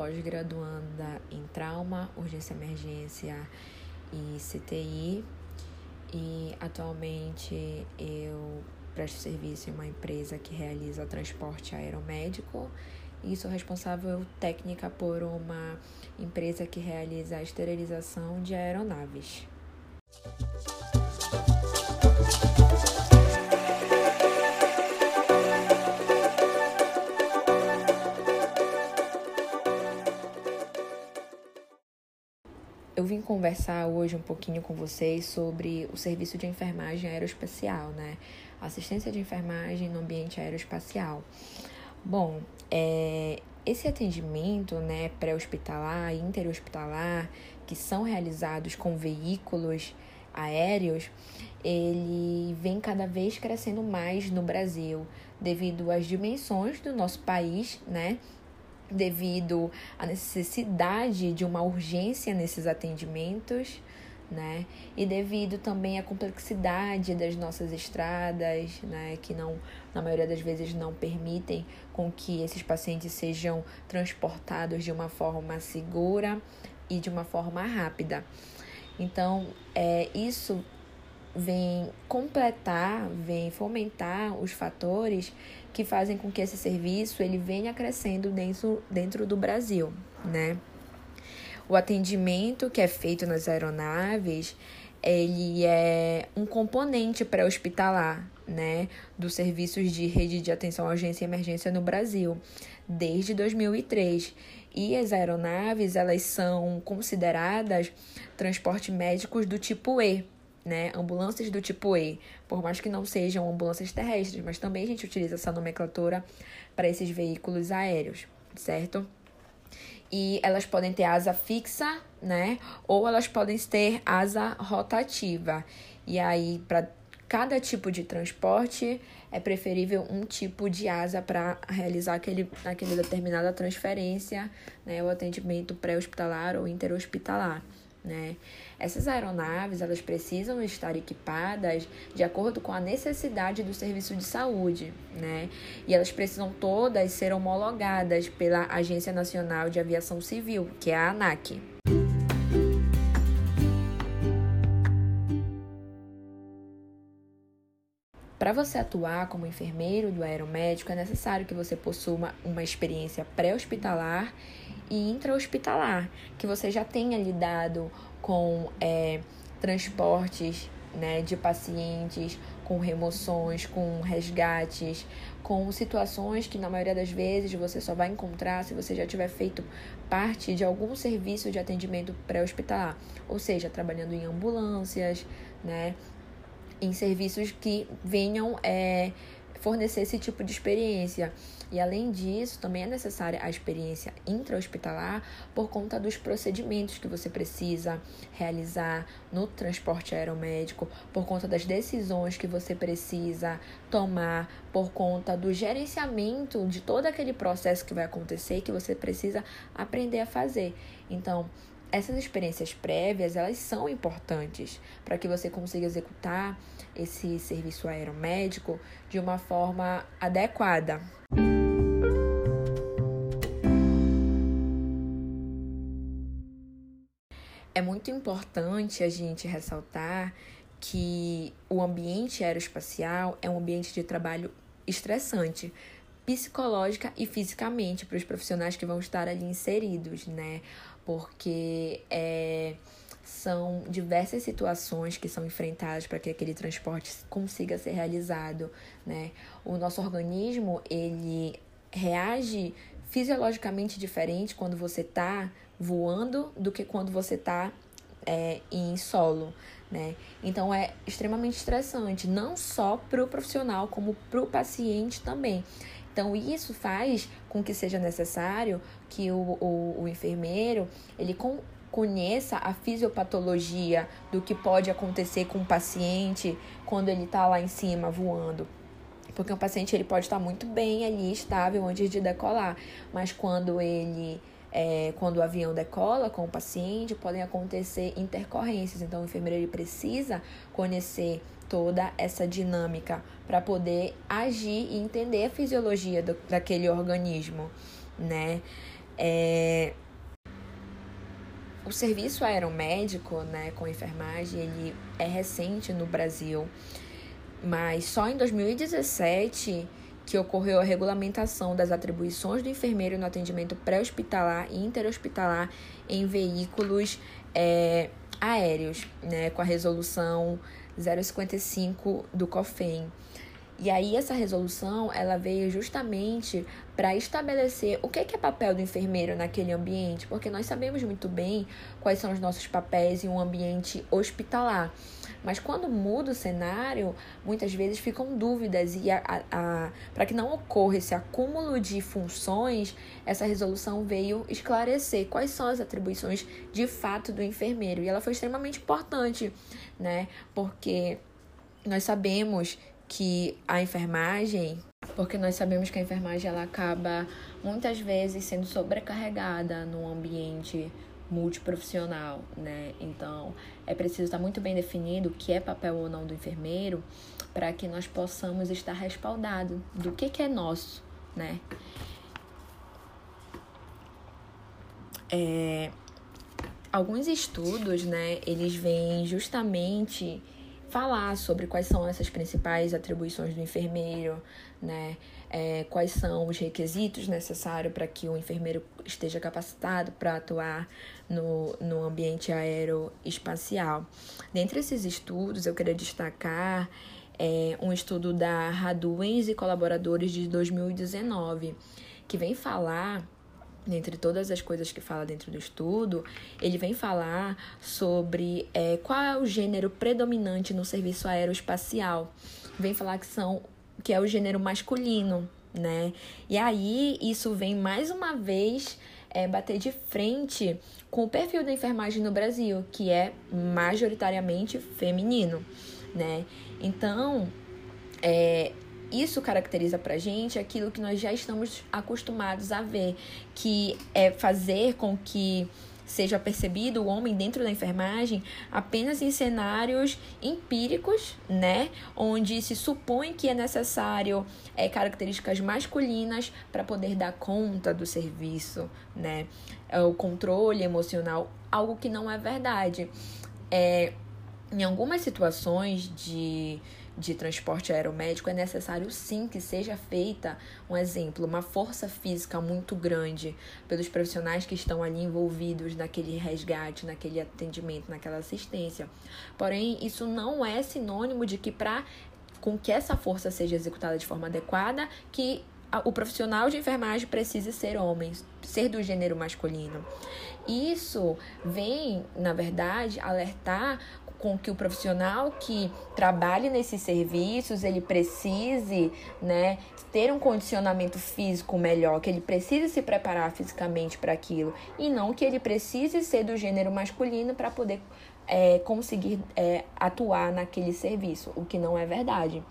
pós-graduanda em trauma, urgência emergência e CTI. E atualmente eu presto serviço em uma empresa que realiza transporte aeromédico e sou responsável técnica por uma empresa que realiza a esterilização de aeronaves. Eu vim conversar hoje um pouquinho com vocês sobre o serviço de enfermagem aeroespacial, né? Assistência de enfermagem no ambiente aeroespacial. Bom, é, esse atendimento né, pré-hospitalar e interhospitalar, que são realizados com veículos aéreos, ele vem cada vez crescendo mais no Brasil, devido às dimensões do nosso país, né? Devido à necessidade de uma urgência nesses atendimentos, né? E devido também à complexidade das nossas estradas, né, que não na maioria das vezes não permitem com que esses pacientes sejam transportados de uma forma segura e de uma forma rápida. Então, é isso vem completar, vem fomentar os fatores que fazem com que esse serviço ele venha crescendo dentro, dentro do Brasil, né? O atendimento que é feito nas aeronaves, ele é um componente pré-hospitalar, né, dos serviços de rede de atenção à urgência e emergência no Brasil, desde 2003. E as aeronaves, elas são consideradas transportes médicos do tipo E, né, ambulâncias do tipo E, por mais que não sejam ambulâncias terrestres, mas também a gente utiliza essa nomenclatura para esses veículos aéreos, certo? E elas podem ter asa fixa, né? Ou elas podem ter asa rotativa. E aí, para cada tipo de transporte, é preferível um tipo de asa para realizar aquele, aquele determinada transferência, né? O atendimento pré-hospitalar ou interhospitalar né? Essas aeronaves, elas precisam estar equipadas de acordo com a necessidade do serviço de saúde, né? E elas precisam todas ser homologadas pela Agência Nacional de Aviação Civil, que é a ANAC. Para você atuar como enfermeiro do aeromédico, é necessário que você possua uma experiência pré-hospitalar e intra-hospitalar, que você já tenha lidado com é, transportes né, de pacientes, com remoções, com resgates, com situações que na maioria das vezes você só vai encontrar se você já tiver feito parte de algum serviço de atendimento pré-hospitalar, ou seja, trabalhando em ambulâncias, né, em serviços que venham é, fornecer esse tipo de experiência. E além disso, também é necessária a experiência intra-hospitalar por conta dos procedimentos que você precisa realizar no transporte aeromédico, por conta das decisões que você precisa tomar, por conta do gerenciamento de todo aquele processo que vai acontecer que você precisa aprender a fazer. Então, essas experiências prévias, elas são importantes para que você consiga executar esse serviço aeromédico de uma forma adequada. É muito importante a gente ressaltar que o ambiente aeroespacial é um ambiente de trabalho estressante, psicológica e fisicamente para os profissionais que vão estar ali inseridos, né? Porque é, são diversas situações que são enfrentadas para que aquele transporte consiga ser realizado, né? O nosso organismo, ele reage fisiologicamente diferente quando você está voando do que quando você está é, em solo, né? Então é extremamente estressante, não só para o profissional, como para o paciente também. Então, isso faz com que seja necessário que o, o, o enfermeiro ele com, conheça a fisiopatologia do que pode acontecer com o paciente quando ele está lá em cima voando. Porque o paciente ele pode estar muito bem ali, estável, antes de decolar, mas quando ele é, quando o avião decola com o paciente, podem acontecer intercorrências. Então, o enfermeiro ele precisa conhecer toda essa dinâmica para poder agir e entender a fisiologia do, daquele organismo, né? É, o serviço aeromédico, né, com enfermagem, ele é recente no Brasil, mas só em 2017 que ocorreu a regulamentação das atribuições do enfermeiro no atendimento pré-hospitalar e interhospitalar em veículos é, aéreos, né, com a resolução 055 do COFEM. E aí essa resolução, ela veio justamente para estabelecer o que é papel do enfermeiro naquele ambiente, porque nós sabemos muito bem quais são os nossos papéis em um ambiente hospitalar. Mas quando muda o cenário, muitas vezes ficam dúvidas e para que não ocorra esse acúmulo de funções, essa resolução veio esclarecer quais são as atribuições de fato do enfermeiro. E ela foi extremamente importante, né? Porque nós sabemos que a enfermagem, porque nós sabemos que a enfermagem ela acaba muitas vezes sendo sobrecarregada num ambiente multiprofissional, né? Então, é preciso estar muito bem definido o que é papel ou não do enfermeiro para que nós possamos estar respaldado do que, que é nosso, né? É, alguns estudos, né, eles vêm justamente falar sobre quais são essas principais atribuições do enfermeiro, né? É, quais são os requisitos necessários para que o enfermeiro esteja capacitado para atuar no, no ambiente aeroespacial. Dentre esses estudos, eu queria destacar é, um estudo da Raduens e colaboradores de 2019, que vem falar dentre todas as coisas que fala dentro do estudo, ele vem falar sobre é, qual é o gênero predominante no serviço aeroespacial. Vem falar que são que é o gênero masculino, né? E aí isso vem mais uma vez é, bater de frente com o perfil da enfermagem no Brasil, que é majoritariamente feminino, né? Então, é, isso caracteriza pra gente aquilo que nós já estamos acostumados a ver, que é fazer com que seja percebido o homem dentro da enfermagem apenas em cenários empíricos, né, onde se supõe que é necessário é, características masculinas para poder dar conta do serviço, né, é o controle emocional, algo que não é verdade. É, em algumas situações de de transporte aeromédico, é necessário sim que seja feita, um exemplo, uma força física muito grande pelos profissionais que estão ali envolvidos naquele resgate, naquele atendimento, naquela assistência. Porém, isso não é sinônimo de que para com que essa força seja executada de forma adequada, que o profissional de enfermagem precise ser homem, ser do gênero masculino. Isso vem, na verdade, alertar com que o profissional que trabalhe nesses serviços, ele precise, né, ter um condicionamento físico melhor, que ele precise se preparar fisicamente para aquilo e não que ele precise ser do gênero masculino para poder é, conseguir é, atuar naquele serviço, o que não é verdade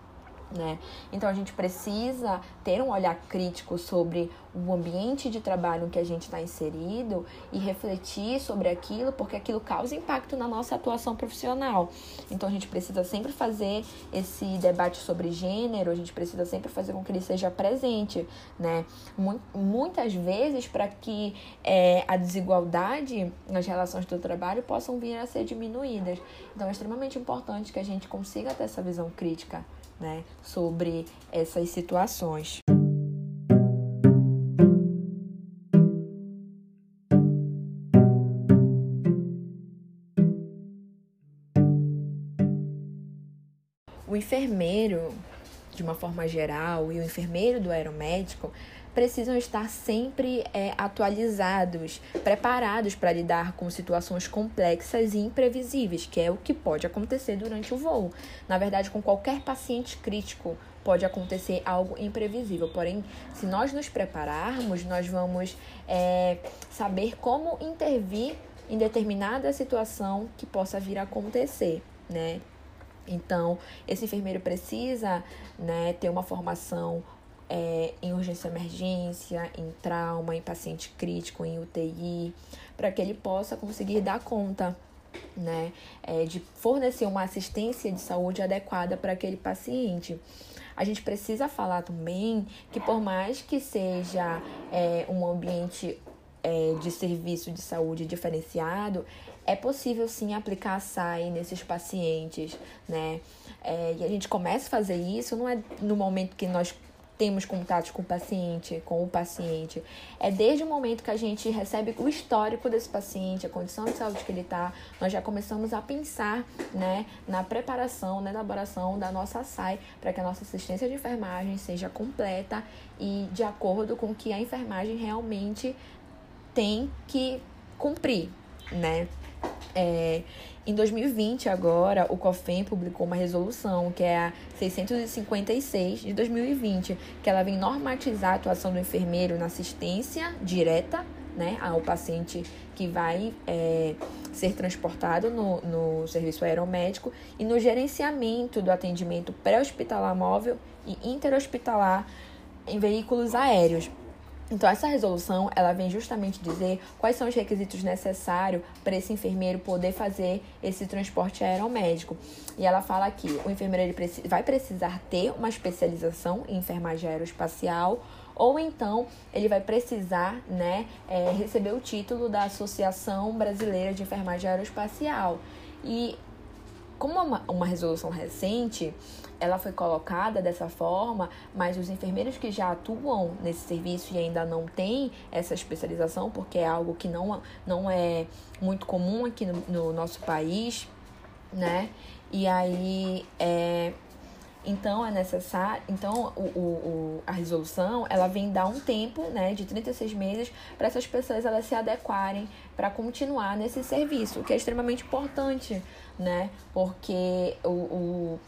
né? Então a gente precisa ter um olhar crítico sobre o ambiente de trabalho em que a gente está inserido e refletir sobre aquilo, porque aquilo causa impacto na nossa atuação profissional. Então a gente precisa sempre fazer esse debate sobre gênero, a gente precisa sempre fazer com que ele seja presente, né? Muitas vezes para que é, a desigualdade nas relações do trabalho possam vir a ser diminuídas. Então é extremamente importante que a gente consiga ter essa visão crítica né, sobre essas situações. O enfermeiro, de uma forma geral, e o enfermeiro do aeromédico precisam estar sempre é, atualizados, preparados para lidar com situações complexas e imprevisíveis, que é o que pode acontecer durante o voo. Na verdade, com qualquer paciente crítico pode acontecer algo imprevisível. Porém, se nós nos prepararmos, nós vamos é, saber como intervir em determinada situação que possa vir a acontecer, né? Então, esse enfermeiro precisa né, ter uma formação é, em urgência emergência, em trauma, em paciente crítico, em UTI, para que ele possa conseguir dar conta né, é, de fornecer uma assistência de saúde adequada para aquele paciente. A gente precisa falar também que, por mais que seja é, um ambiente é, de serviço de saúde diferenciado, é possível sim aplicar a SAI nesses pacientes, né? É, e a gente começa a fazer isso, não é no momento que nós temos contatos com o paciente, com o paciente. É desde o momento que a gente recebe o histórico desse paciente, a condição de saúde que ele está, nós já começamos a pensar né, na preparação, na elaboração da nossa SAI, para que a nossa assistência de enfermagem seja completa e de acordo com o que a enfermagem realmente tem que cumprir, né? É, em 2020, agora, o COFEM publicou uma resolução, que é a 656 de 2020, que ela vem normatizar a atuação do enfermeiro na assistência direta né, ao paciente que vai é, ser transportado no, no serviço aeromédico e no gerenciamento do atendimento pré-hospitalar móvel e interhospitalar em veículos aéreos. Então, essa resolução, ela vem justamente dizer quais são os requisitos necessários para esse enfermeiro poder fazer esse transporte aeromédico. E ela fala que o enfermeiro ele vai precisar ter uma especialização em enfermagem aeroespacial ou então ele vai precisar né, é, receber o título da Associação Brasileira de Enfermagem Aeroespacial. E como é uma, uma resolução recente, ela foi colocada dessa forma, mas os enfermeiros que já atuam nesse serviço e ainda não têm essa especialização, porque é algo que não, não é muito comum aqui no, no nosso país, né? E aí é, então é necessário, então o, o, a resolução ela vem dar um tempo, né, de 36 meses para essas pessoas elas se adequarem para continuar nesse serviço, o que é extremamente importante, né? Porque o, o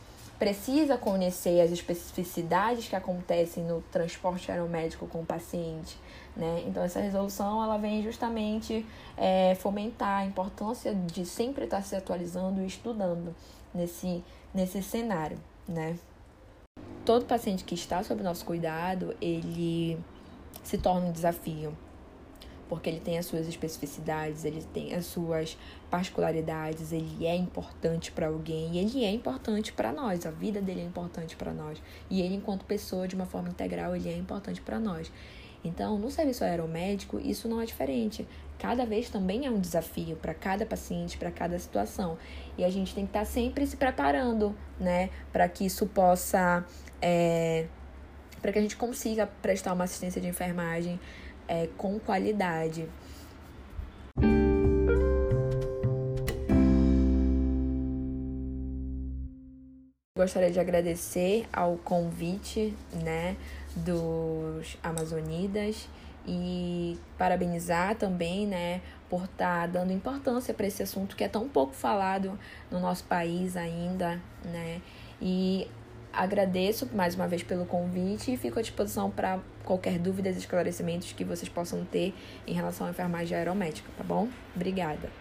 precisa conhecer as especificidades que acontecem no transporte aeromédico com o paciente, né? Então essa resolução ela vem justamente é, fomentar a importância de sempre estar se atualizando e estudando nesse, nesse cenário, né? Todo paciente que está sob nosso cuidado, ele se torna um desafio porque ele tem as suas especificidades, ele tem as suas particularidades, ele é importante para alguém e ele é importante para nós, a vida dele é importante para nós. E ele, enquanto pessoa, de uma forma integral, ele é importante para nós. Então, no serviço aeromédico, isso não é diferente. Cada vez também é um desafio para cada paciente, para cada situação. E a gente tem que estar tá sempre se preparando, né, para que isso possa. É, para que a gente consiga prestar uma assistência de enfermagem é, com qualidade. Gostaria de agradecer ao convite, né, dos Amazonidas e parabenizar também, né, por estar tá dando importância para esse assunto que é tão pouco falado no nosso país ainda, né? E Agradeço mais uma vez pelo convite e fico à disposição para qualquer dúvida e esclarecimentos que vocês possam ter em relação à enfermagem aeromédica, tá bom? Obrigada.